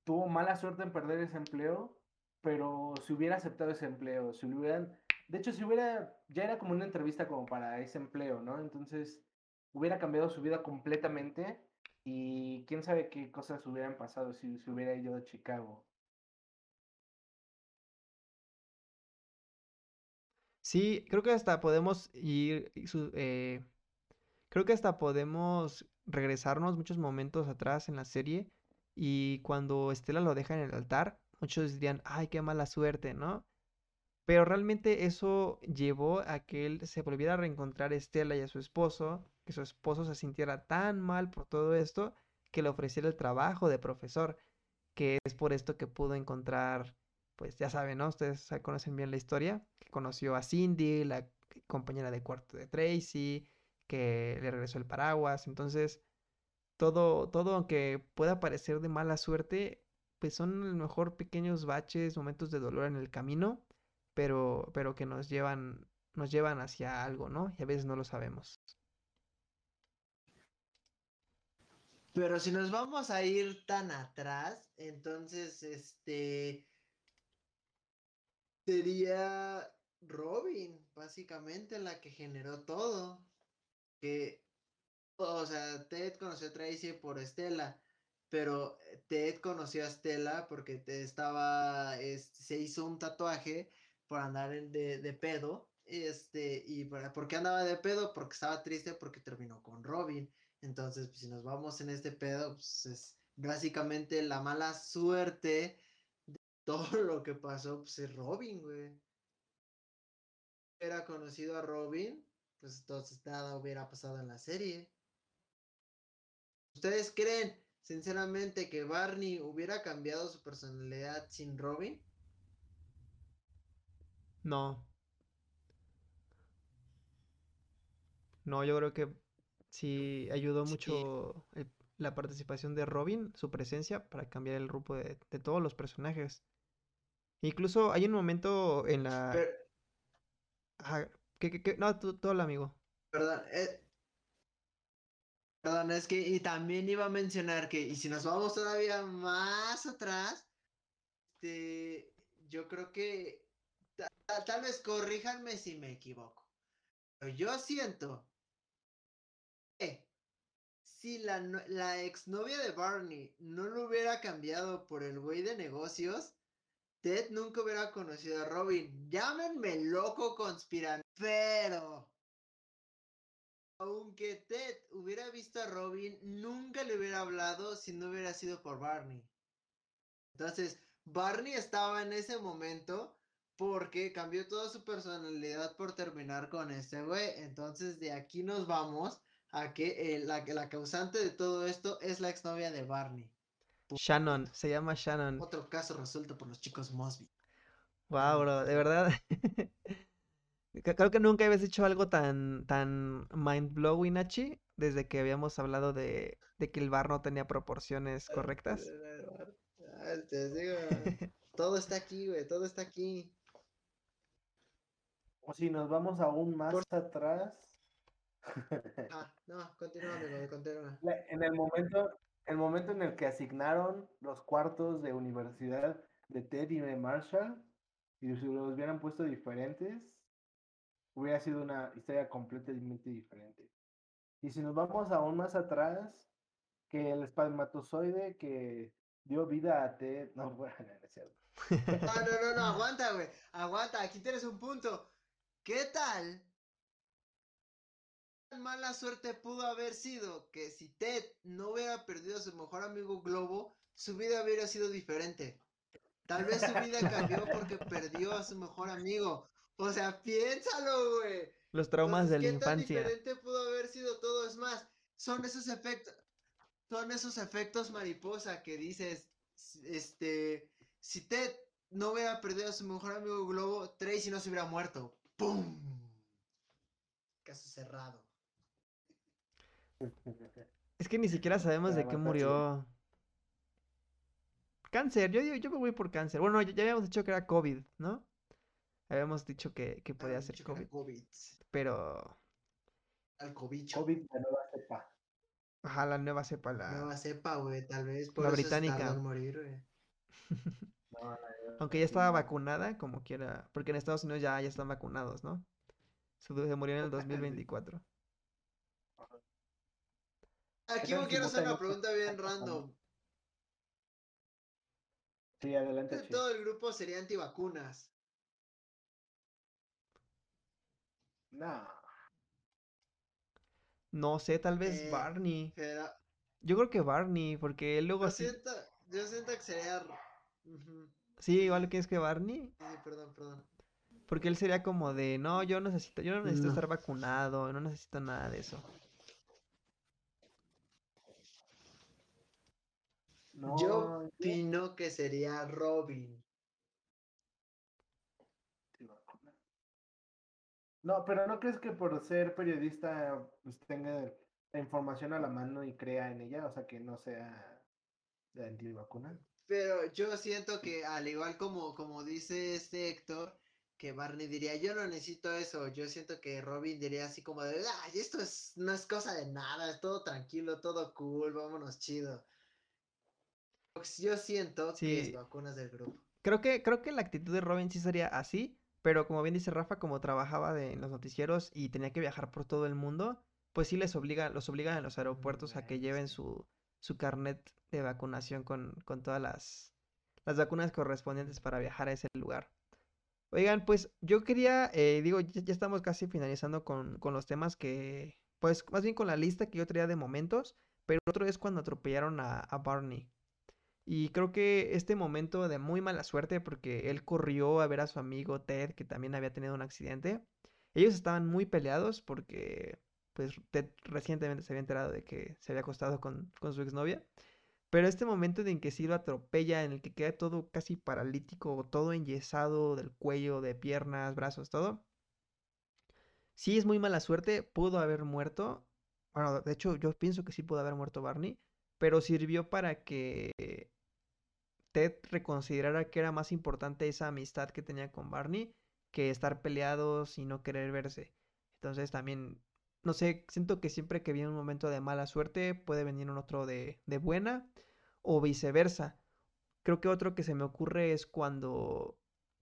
tuvo mala suerte en perder ese empleo, pero si hubiera aceptado ese empleo, si hubieran, de hecho, si hubiera, ya era como una entrevista como para ese empleo, ¿no? Entonces, hubiera cambiado su vida completamente y quién sabe qué cosas hubieran pasado si se hubiera ido a Chicago. Sí, creo que hasta podemos ir, eh, creo que hasta podemos regresarnos muchos momentos atrás en la serie y cuando Estela lo deja en el altar, muchos dirían, ay, qué mala suerte, ¿no? Pero realmente eso llevó a que él se volviera a reencontrar a Estela y a su esposo, que su esposo se sintiera tan mal por todo esto, que le ofreciera el trabajo de profesor, que es por esto que pudo encontrar, pues ya saben, ¿no? Ustedes conocen bien la historia, que conoció a Cindy, la compañera de cuarto de Tracy, que le regresó el paraguas, entonces todo, todo aunque pueda parecer de mala suerte, pues son a lo mejor pequeños baches, momentos de dolor en el camino, pero, pero que nos llevan, nos llevan hacia algo, ¿no? Y a veces no lo sabemos. Pero si nos vamos a ir tan atrás, entonces, este, sería Robin, básicamente, la que generó todo. Que, o sea, Ted conoció a Tracy por Estela, pero Ted conoció a Estela porque estaba, se hizo un tatuaje por andar de, de pedo. Este, y para, ¿por qué andaba de pedo? Porque estaba triste porque terminó con Robin. Entonces, pues, si nos vamos en este pedo, pues es básicamente la mala suerte de todo lo que pasó, pues es Robin, güey. Era conocido a Robin, pues entonces nada hubiera pasado en la serie. ¿Ustedes creen, sinceramente, que Barney hubiera cambiado su personalidad sin Robin? No. No, yo creo que sí ayudó mucho la participación de Robin, su presencia, para cambiar el rumbo de, todos los personajes. Incluso hay un momento en la... ¿qué, No, todo el amigo. Perdón, eh, Perdón, es que y también iba a mencionar que, y si nos vamos todavía más atrás, este, yo creo que tal vez corríjanme si me equivoco. Pero yo siento que si la, la exnovia de Barney no lo hubiera cambiado por el güey de negocios, Ted nunca hubiera conocido a Robin. Llámenme loco conspirante, pero aunque Ted hubiera visto a Robin, nunca le hubiera hablado si no hubiera sido por Barney. Entonces, Barney estaba en ese momento porque cambió toda su personalidad por terminar con este güey. Entonces de aquí nos vamos a que eh, la, la causante de todo esto es la exnovia de Barney. Shannon, se llama Shannon. Otro caso resuelto por los chicos Mosby. Wow, bro, de verdad. Creo que nunca habías hecho algo tan, tan mind blowing, Achi, desde que habíamos hablado de, de que el bar no tenía proporciones correctas. todo está aquí, güey, todo está aquí. O si nos vamos aún más atrás. Ah, no, continúa, amigo, continúa. En el momento, el momento en el que asignaron los cuartos de universidad de Ted y de Marshall, y si los hubieran puesto diferentes, hubiera sido una historia completamente diferente. Y si nos vamos aún más atrás, que el espermatozoide que dio vida a Ted, no, bueno, no es cierto. No, no, no, no, aguanta, güey, aguanta, aquí tienes un punto. ¿Qué tal? Mala suerte pudo haber sido que si Ted no hubiera perdido a su mejor amigo Globo, su vida hubiera sido diferente. Tal vez su vida cambió porque perdió a su mejor amigo. O sea, piénsalo, güey. Los traumas de la ¿qué tan infancia. diferente pudo haber sido todo? Es más, son esos efectos, son esos efectos mariposa que dices, este, si Ted no hubiera perdido a su mejor amigo Globo, Tracy no se hubiera muerto. ¡Pum! Caso cerrado. Es que ni siquiera sabemos Ya de qué murió. Cáncer, yo, yo me voy por cáncer. Bueno, ya, ya habíamos dicho que era COVID, ¿no? Habíamos dicho que, que podía Habíamos ser COVID, COVID. pero... Al cobicho. COVID, la nueva cepa. Ajá, la nueva cepa, la... Nueva cepa, güey, tal vez. Por La eso británica. en morir, güey. No, la- Aunque ya estaba vacunada, como quiera. Porque en Estados Unidos ya, ya están vacunados, ¿no? Se, se murió en el Sí. 2024. Aquí quiero hacer una pregunta bien random. Sí, adelante, Chi. Todo el grupo sería antivacunas. No. No sé, tal vez Eh, Barney. Pero Yo creo que Barney, porque él luego yo sí... siento, yo siento que sería... Sí, igual que es que Barney. Sí, sí, perdón, perdón. Porque él sería como de, no, yo necesito, yo no necesito No. estar vacunado, no necesito nada de eso. No, yo opino que sería Robin. No, pero ¿no crees que por ser periodista pues tenga la información a la mano y crea en ella? O sea, que no sea de antivacuna. Pero yo siento que al igual como, como dice este Héctor, que Barney diría, yo no necesito eso. Yo siento que Robin diría así como de, ay, esto es, no es cosa de nada, es todo tranquilo, todo cool, vámonos chido. Pues Yo siento que es Sí. vacunas del grupo. Creo que, creo que la actitud de Robin sí sería así, pero como bien dice Rafa, como trabajaba de, en los noticieros y tenía que viajar por todo el mundo, pues sí les obliga, los obligan en los aeropuertos a que lleven sí. su, su carnet de vacunación con, con todas las, las vacunas correspondientes para viajar a ese lugar. Oigan, pues yo quería, eh, digo, ya, ya estamos casi finalizando con, con los temas que, pues más bien con la lista que yo traía de momentos, pero otro es cuando atropellaron a, a Barney. Y creo que este momento de muy mala suerte, porque él corrió a ver a su amigo Ted, que también había tenido un accidente. Ellos estaban muy peleados porque, pues, Ted recientemente se había enterado de que se había acostado con, con su exnovia. Pero este momento en que sí lo atropella, en el que queda todo casi paralítico, todo enyesado del cuello, de piernas, brazos, todo. Sí es muy mala suerte, pudo haber muerto. Bueno, de hecho yo pienso que sí pudo haber muerto Barney, pero sirvió para que Ted reconsiderara que era más importante esa amistad que tenía con Barney que estar peleados y no querer verse. Entonces también, no sé, siento que siempre que viene un momento de mala suerte puede venir un otro de, de buena o viceversa. Creo que otro que se me ocurre es cuando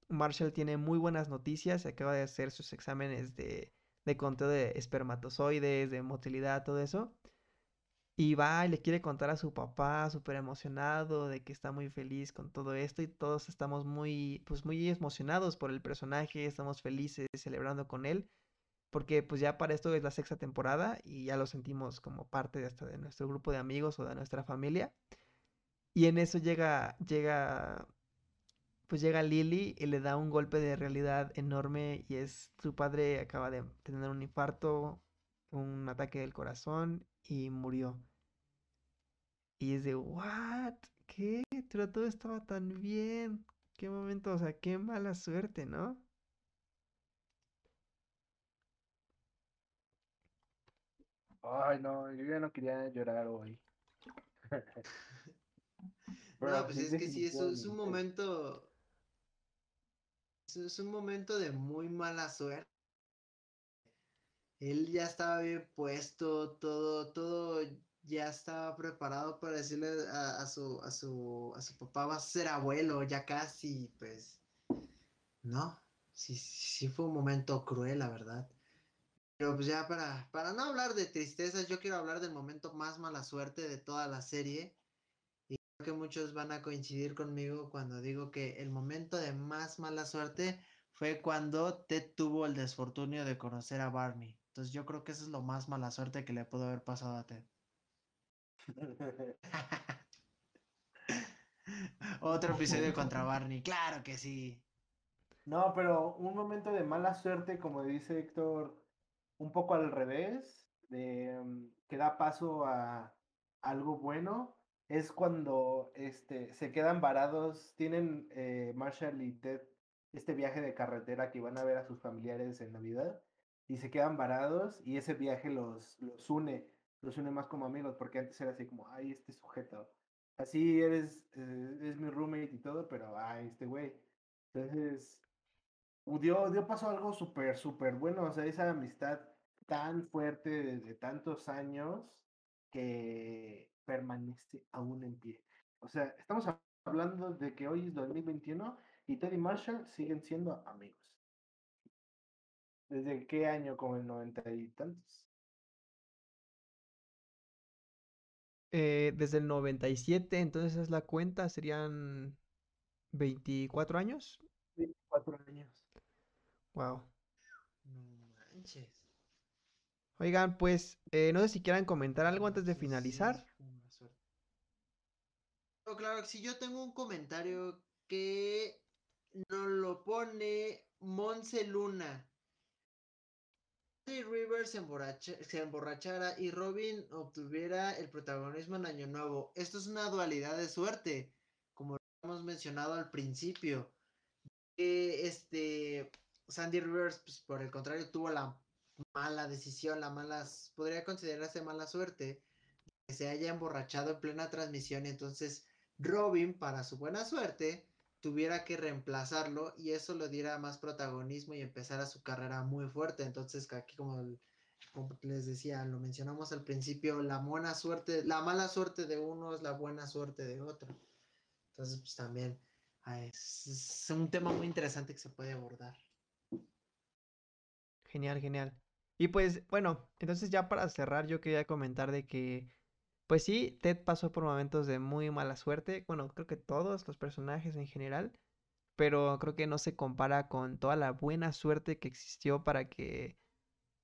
Marshall tiene muy buenas noticias, acaba de hacer sus exámenes de, de conteo de espermatozoides, de motilidad, todo eso. Y va y le quiere contar a su papá, súper emocionado, de que está muy feliz con todo esto y todos estamos muy, pues muy emocionados por el personaje, estamos felices celebrando con él, porque pues ya para esto es la sexta temporada y ya lo sentimos como parte de de nuestro grupo de amigos o de nuestra familia. Y en eso llega, llega, pues llega Lily y le da un golpe de realidad enorme y es su padre acaba de tener un infarto, un ataque del corazón y murió. Y es de, ¿what? ¿Qué? Pero todo estaba tan bien. Qué momento, o sea, qué mala suerte, ¿no? Ay, no, yo ya no quería llorar hoy. No, pues es que sí, eso es definitivamente. un momento. Es un momento de muy mala suerte. Él ya estaba bien puesto, todo, todo ya estaba preparado para decirle a, su, a su, a su papá vas a ser abuelo, ya casi, pues. No, sí, sí fue un momento cruel, la verdad. Pero pues ya para, para no hablar de tristezas, yo quiero hablar del momento más mala suerte de toda la serie. Y creo que muchos van a coincidir conmigo cuando digo que el momento de más mala suerte fue cuando Ted tuvo el desfortunio de conocer a Barney. Entonces yo creo que eso es lo más mala suerte que le pudo haber pasado a Ted. Otro episodio contra Barney, claro que sí. No, pero un momento de mala suerte, como dice Héctor, un poco al revés, de, mm, que da paso a algo bueno, es cuando este, se quedan varados, tienen eh, Marshall y Ted este viaje de carretera que van a ver a sus familiares en Navidad y se quedan varados y ese viaje los, los une, los une más como amigos, porque antes era así como, ay, este sujeto, así eres, eh, es mi roommate y todo, pero, ay, este güey. Entonces, dio, dio paso a algo súper, súper bueno, o sea, esa amistad tan fuerte desde tantos años que permanece aún en pie. O sea, estamos hablando de que hoy es 2021 y Ted y Marshall siguen siendo amigos. ¿Desde qué año? Como el noventa y tantos. Eh, desde el 97, entonces es la cuenta, serían 24 años. 24 años. Wow. No manches. Oigan, pues eh, no sé si quieran comentar algo antes de finalizar. No, claro, si yo tengo un comentario que nos lo pone Monse Luna. Si Rivers se, emborracha- se emborrachara y Robin obtuviera el protagonismo en Año Nuevo. Esto es una dualidad de suerte, como hemos mencionado al principio. Que este Sandy Rivers, pues, por el contrario, tuvo la mala decisión, la mala, podría considerarse mala suerte, que se haya emborrachado en plena transmisión entonces Robin, para su buena suerte, tuviera que reemplazarlo y eso le diera más protagonismo y empezara su carrera muy fuerte. Entonces, aquí como, como les decía, lo mencionamos al principio, la buena suerte, la mala suerte de uno es la buena suerte de otro. Entonces, pues también es un tema muy interesante que se puede abordar. Genial, genial. Y pues, bueno, entonces ya para cerrar, yo quería comentar de que, pues sí, Ted pasó por momentos de muy mala suerte. Bueno, creo que todos los personajes en general, pero creo que no se compara con toda la buena suerte que existió para que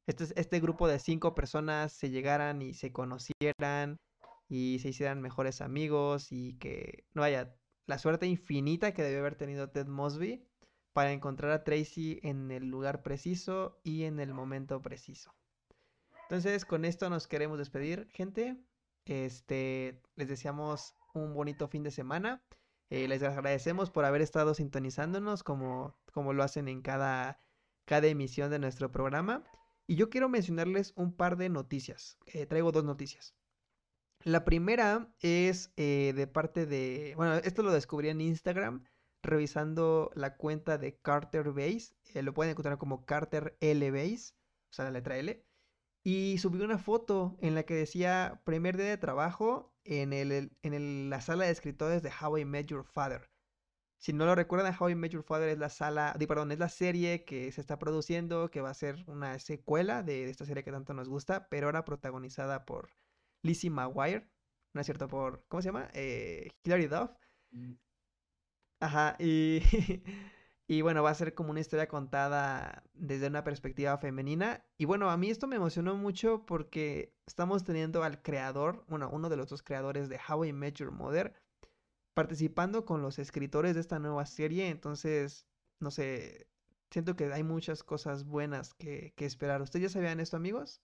este, este grupo de cinco personas se llegaran y se conocieran y se hicieran mejores amigos y que, no vaya, la suerte infinita que debió haber tenido Ted Mosby para encontrar a Tracy en el lugar preciso y en el momento preciso. Entonces, con esto nos queremos despedir, gente. Este, les deseamos un bonito fin de semana. Eh, les agradecemos por haber estado sintonizándonos como, como lo hacen en cada, cada emisión de nuestro programa. Y yo quiero mencionarles un par de noticias. Eh, traigo dos noticias. La primera es eh, de parte de... Bueno, esto lo descubrí en Instagram revisando la cuenta de Carter Base. lo pueden encontrar como Carter L Base, o sea, la letra L. Y subió una foto en la que decía primer día de trabajo en, el, en el- la sala de escritores de How I Met Your Father. Si no lo recuerdan, How I Met Your Father es la sala, perdón, es la serie que se está produciendo, que va a ser una secuela de, de esta serie que tanto nos gusta, pero ahora protagonizada por Lizzie McGuire, ¿no es cierto? Por, ¿cómo se llama? Eh, Hilary Duff. Mm, Ajá, y, y bueno, va a ser como una historia contada desde una perspectiva femenina. Y bueno, a mí esto me emocionó mucho porque estamos teniendo al creador, bueno, uno de los dos creadores de How I Met Your Mother, participando con los escritores de esta nueva serie. Entonces, no sé, siento que hay muchas cosas buenas que, que esperar. ¿Ustedes ya sabían esto, amigos?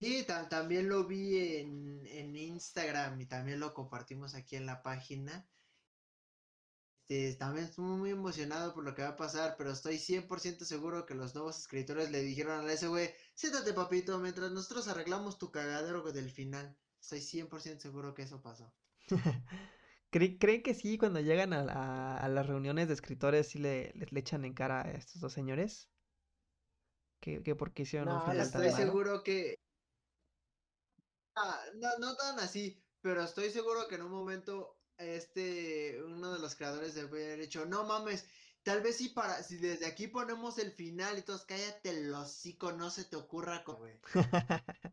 Sí, ta- también lo vi en, en Instagram y también lo compartimos aquí en la página. Este, también estoy muy emocionado por lo que va a pasar, pero estoy 100% seguro que los nuevos escritores le dijeron a ese güey, siéntate papito, mientras nosotros arreglamos tu cagadero del final. Estoy 100% seguro que eso pasó. ¿Cree- ¿Creen que sí, cuando llegan a, la- a las reuniones de escritores, sí le, le echan en cara a estos dos señores? Que, que porque hicieron un No, final tan Estoy malo. seguro que... Ah, no, no tan así, pero estoy seguro que en un momento este, uno de los creadores debe haber dicho, no mames, tal vez si para, si desde aquí ponemos el final y todos cállate el hocico, no se te ocurra, güey.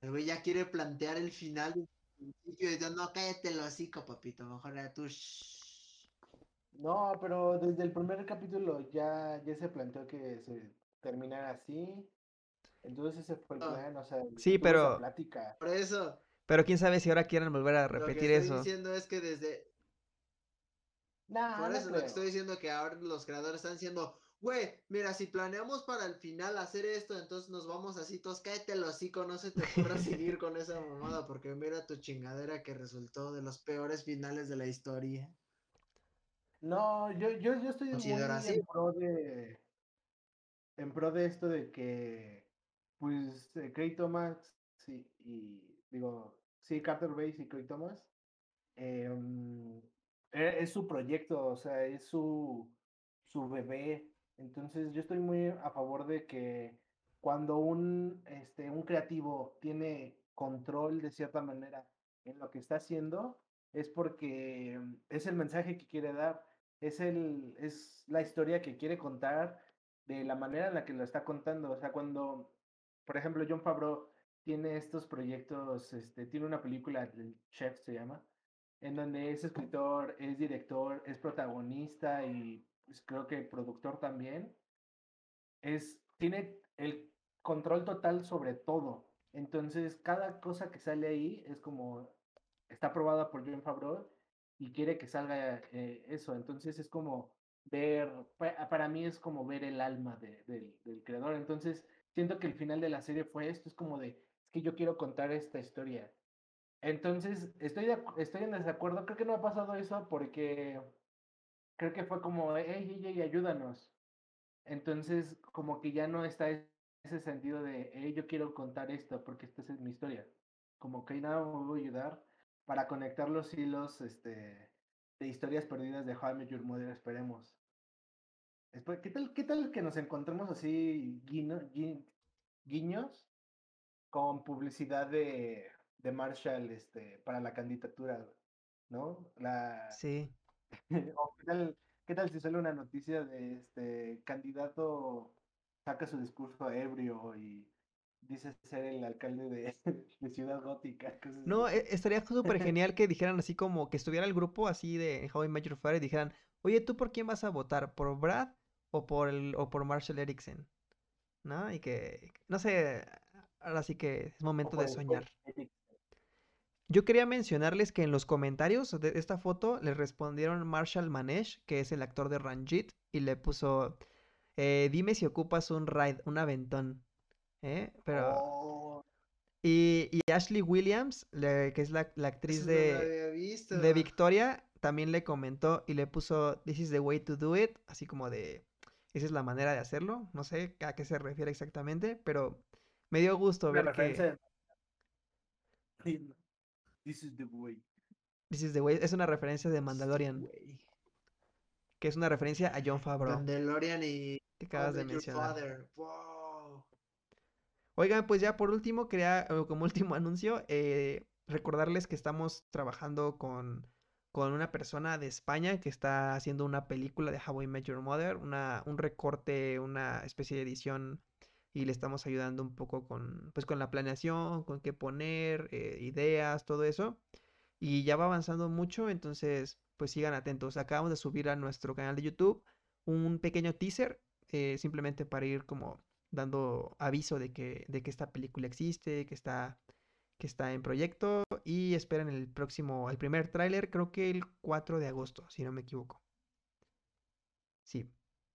El güey ya quiere plantear el final del principio y yo, no, cállate el hocico, papito, mejor era tú. shh". No, pero desde el primer capítulo ya, ya se planteó que se terminara así. Entonces ese fue el plan, o sea, Sí, pero- plática. Por eso, Pero quién sabe si ahora quieren volver a Lo que repetir estoy eso. diciendo es que desde. Nah, Por no eso lo que estoy diciendo que ahora los creadores están diciendo, güey, mira, si planeamos para el final hacer esto, entonces nos vamos así, todos cállate el hocico, no se te ocurra seguir con esa mamada, porque mira tu chingadera que resultó de los peores finales de la historia. No, yo, yo, yo estoy muy en pro de en pro de esto de que pues eh, Craig Thomas sí, y digo, sí, Carter Base y Craig Thomas em, e- es su proyecto, o sea, es su, su bebé. Entonces yo estoy muy a favor de que cuando un, este, un creativo tiene control de cierta manera en lo que está haciendo, es porque mm, es el mensaje que quiere dar, es, el, es la historia que quiere contar de la manera en la que lo está contando. O sea, cuando, por ejemplo, John Favreau tiene estos proyectos, este, tiene una película, el Chef se llama, en donde es escritor, es director, es protagonista y pues, creo que productor también. Es, tiene el control total sobre todo. Entonces, cada cosa que sale ahí es como, está aprobada por John Favreau y quiere que salga eh, eso. Entonces, es como ver, pa- para mí es como ver el alma de- del, del creador. Entonces, siento que el final de la serie fue esto, es como de, es que yo quiero contar esta historia. Entonces, estoy, de estoy en desacuerdo. Creo que no ha pasado eso porque creo que fue como, hey, hey, ayúdanos. Entonces, como que ya no está es- ese sentido de, hey, yo quiero contar esto porque esta es mi historia. Como que nada me voy a ayudar para conectar los hilos este, de historias perdidas de How Your Mother, esperemos. Después, ¿qué tal, qué tal que nos encontremos así guiño- gui- guiños con publicidad de, de Marshall este, para la candidatura, ¿no? La, Sí. o ¿qué, tal, qué tal si sale una noticia de este candidato saca su discurso ebrio y dice ser el alcalde de, de Ciudad Gótica? cosas No, así? e- estaría súper genial que dijeran así como que estuviera el grupo así de How I Met Your Father y dijeran, oye, ¿tú por quién vas a votar? ¿Por Brad o por el o por Marshall Erickson? ¿No? Y que, no sé, ahora sí que es momento de soñar. Yo quería mencionarles que en los comentarios de esta foto le respondieron Marshall Manesh, que es el actor de Ranjit, y le puso, eh, dime si ocupas un ride, un aventón. ¿eh? Pero... Oh, Y, y Ashley Williams, le- que es la, la actriz Eso no de, visto. de Victoria, también le comentó y le puso, This is the way to do it, así como de, esa es la manera de hacerlo. No sé a qué se refiere exactamente, pero me dio gusto ver referencia que de- This is the way. This is the way, es una referencia de Mandalorian, que es una referencia a John Favreau, Mandalorian y que acabas de mencionar. Father. Wow. Oigan, pues ya por último, quería, como último anuncio, eh, recordarles que estamos trabajando con, con una persona de España que está haciendo una película de How I Met Your Mother, una, un recorte, una especie de edición, y le estamos ayudando un poco con, pues, con la planeación, con qué poner, eh, ideas, todo eso. Y ya va avanzando mucho, entonces, pues sigan atentos. Acabamos de subir a nuestro canal de YouTube un pequeño teaser, eh, simplemente para ir como dando aviso de que, de que esta película existe, que está, que está en proyecto y esperen el próximo, el primer tráiler, creo que el 4 de agosto, si no me equivoco. Sí,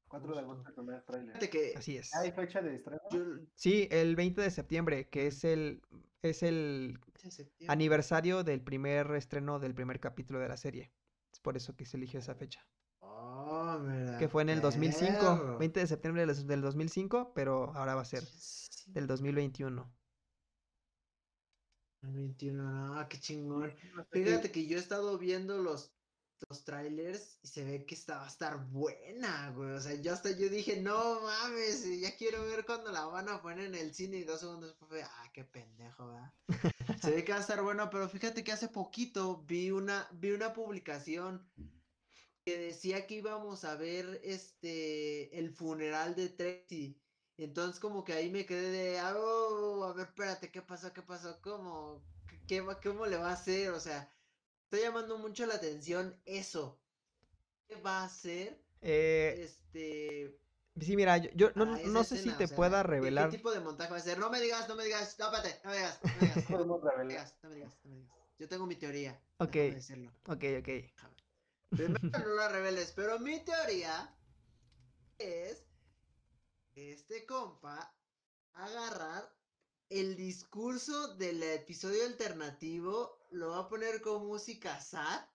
4 de agosto, el primer tráiler. Que así es. ¿Hay fecha de estreno? yo Sí, el 20 de septiembre, que es el, es el de aniversario del primer estreno del primer capítulo de la serie. Es por eso que se eligió esa fecha. Oh, mira, Que fue en el 2005, perro. 20 de septiembre del del 2005, pero ahora va a ser Sí, del 2021. El 21, no, qué chingón. Fíjate que yo he estado viendo los, los trailers y se ve que esta va a estar buena, güey. O sea, yo hasta yo dije, no mames, ya quiero ver cuando la van a poner en el cine y dos segundos después fue, ah, qué pendejo, ¿verdad? Se ve que va a estar bueno, pero fíjate que hace poquito vi una, vi una publicación que decía que íbamos a ver este el funeral de Tracy. Entonces como que ahí me quedé de, "Ah, oh, a ver, espérate, ¿qué pasó? ¿Qué pasó? ¿Cómo? ¿Qué, qué va- cómo le va a hacer? O sea, está llamando mucho la atención eso. ¿Qué va a hacer? Eh, Este, Sí, mira, yo, yo no, esa no sé si escena, te o sea, pueda ¿qué- revelar. ¿Qué tipo de montaje va a ser? No me digas, no me digas, no, espérate, no me digas, no me digas, no me digas, no me digas, no me digas. Yo tengo mi teoría. Ok. decirlo. Ok, ok. Primero no la reveles, pero mi teoría es este compa agarrar el discurso del episodio alternativo, lo va a poner con música sad,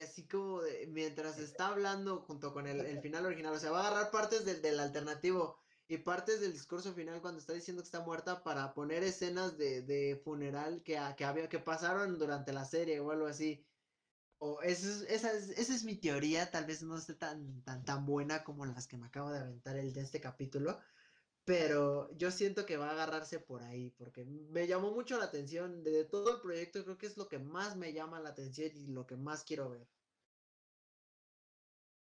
así como de- mientras está hablando junto con el, el final original, o sea, va a agarrar partes del, del alternativo y partes del discurso final cuando está diciendo que está muerta para poner escenas de, de funeral que, que, había, que pasaron durante la serie o algo así. O esa es, esa es, esa es mi teoría, tal vez no esté tan, tan, tan buena como las que me acabo de aventar el de este capítulo, pero yo siento que va a agarrarse por ahí, porque me llamó mucho la atención, de todo el proyecto creo que es lo que más me llama la atención y lo que más quiero ver.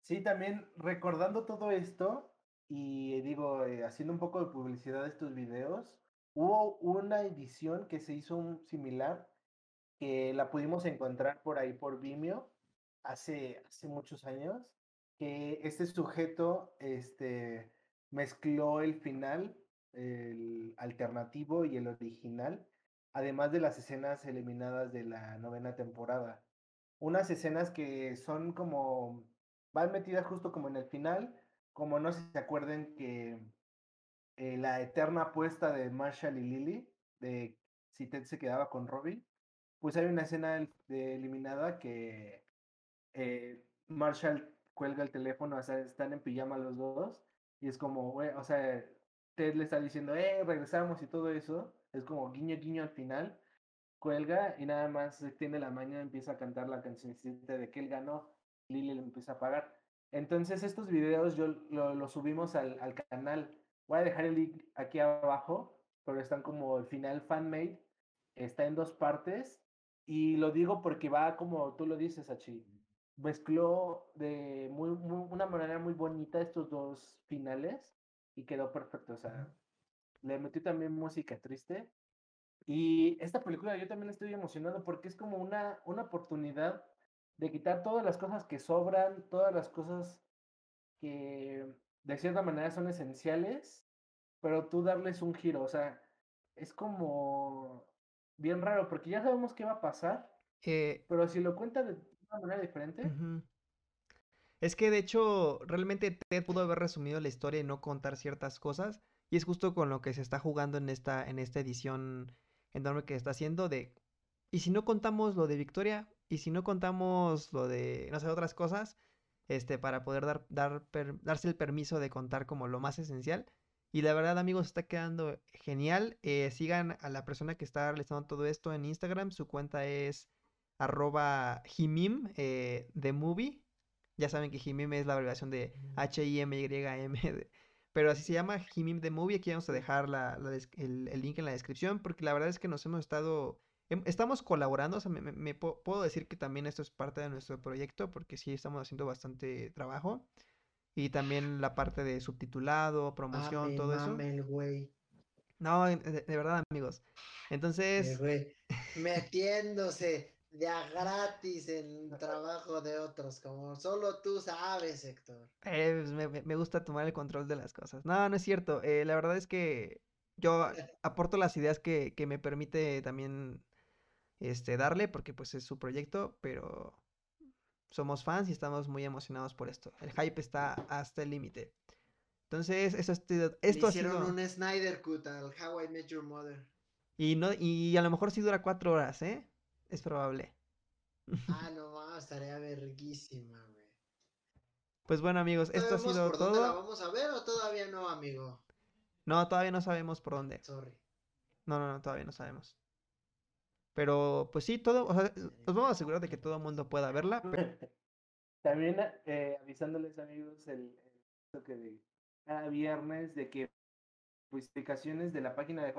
Sí, también recordando todo esto y digo, eh, haciendo un poco de publicidad de estos videos, hubo una edición que se hizo similar que la pudimos encontrar por ahí por Vimeo hace, hace muchos años, que este sujeto este, mezcló el final, el alternativo y el original, además de las escenas eliminadas de la novena temporada. Unas escenas que son como, van metidas justo como en el final, como no se acuerden que eh, la eterna apuesta de Marshall y Lily, de si Ted se quedaba con Robin, pues hay una escena de eliminada que eh, Marshall cuelga el teléfono, o sea, están en pijama los dos, y es como, o sea, Ted le está diciendo, eh, regresamos y todo eso, es como guiño, guiño al final, cuelga y nada más tiene la mañana, empieza a cantar la cancioncita de que él ganó, Lily le empieza a pagar. Entonces estos videos yo lo, lo subimos al, al canal, voy a dejar el link aquí abajo, pero están como el final fanmade, está en dos partes, y lo digo porque va como tú lo dices, Achi, mezcló de muy, muy- una manera muy bonita estos dos finales y quedó perfecto, o sea, le metí también música triste. Y esta película yo también estoy emocionado porque es como una, una oportunidad de quitar todas las cosas que sobran, todas las cosas que de cierta manera son esenciales, pero tú darles un giro, o sea, es como bien raro porque ya sabemos qué va a pasar, Eh, pero si lo cuenta de una manera diferente. Es que de hecho, realmente Ted pudo haber resumido la historia y no contar ciertas cosas. Y es justo con lo que se está jugando en esta, en esta edición enorme que está haciendo de. ¿Y si no contamos lo de Victoria? ¿Y si no contamos lo de, no sé, otras cosas? Este, para poder dar, dar per- darse el permiso de contar como lo más esencial. Y la verdad, amigos, está quedando genial. Eh, sigan a la persona que está realizando todo esto en Instagram. Su cuenta es arroba himim eh, movie. Ya saben que Himim es la abreviación de H-I-M-Y-M. de- Pero así se llama Himim the Movie. Aquí vamos a dejar la- el, el link en la descripción. Porque la verdad es que nos hemos estado. Estamos colaborando. O sea, me, me- me po- puedo decir que también esto es parte de nuestro proyecto. Porque sí estamos haciendo bastante trabajo. Y también la parte de subtitulado, promoción, Mame, todo eso. mame el güey. No, de, de verdad, amigos. Entonces, güey metiéndose de a gratis en trabajo de otros, como solo tú sabes, Héctor. Eh, pues, me, me- me gusta tomar el control de las cosas. No, no es cierto. eh, la verdad es que yo aporto las ideas que, que me permite también este, darle, porque pues es su proyecto, pero somos fans y estamos muy emocionados por esto. El hype está hasta el límite. Entonces, Le esto ha hicieron sido... un Snyder Cut al How I Met Your Mother. Y, no, y a lo mejor sí dura cuatro horas, ¿eh? Es probable. Ah, no mames, estaría verguísima, güey. Pues bueno, amigos, esto ha ¿Sabemos sido por dónde la todo. vamos a ver o todavía no, amigo? No, todavía no sabemos por dónde. Sorry. No, no, no, todavía no sabemos. Pero, pues sí, todo, o sea, nos vamos a asegurar de que todo el mundo pueda verla. pero- También eh, avisándoles amigos el, el de cada viernes de que publicaciones de la página de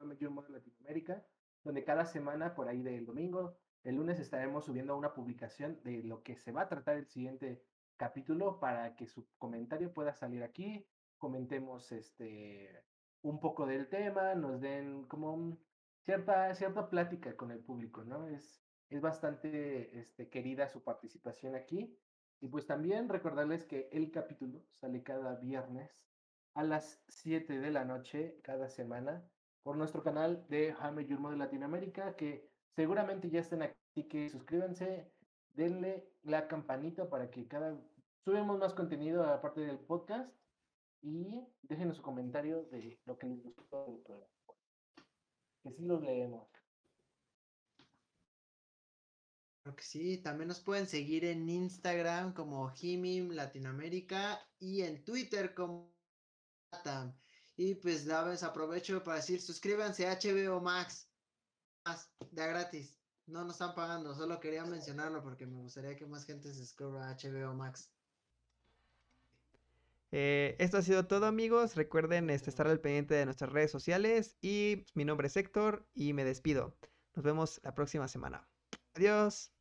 Latinoamérica, donde cada semana por ahí del domingo, el lunes estaremos subiendo una publicación de lo que se va a tratar el siguiente capítulo para que su comentario pueda salir aquí, comentemos este un poco del tema, nos den como un- cierta cierta plática con el público, ¿no? Es es bastante este, querida su participación aquí. Y pues también recordarles que el capítulo sale cada viernes a las 7 de la noche cada semana por nuestro canal de Jaime Yurmo de Latinoamérica, que seguramente ya estén aquí, que suscríbanse, denle la campanita para que cada subamos más contenido aparte del podcast y déjenos su comentario de lo que les gustó del programa. Que sí los leemos. Creo que sí, también nos pueden seguir en Instagram como Jimim Latinoamérica y en Twitter como Latam. Y pues la vez aprovecho para decir, suscríbanse a HBO Max. Más, de gratis. No nos están pagando, solo quería mencionarlo porque me gustaría que más gente se suscriba a HBO Max. Eh, esto ha sido todo amigos. Recuerden este, estar al pendiente de nuestras redes sociales. Y mi nombre es Héctor y me despido. Nos vemos la próxima semana. Adiós.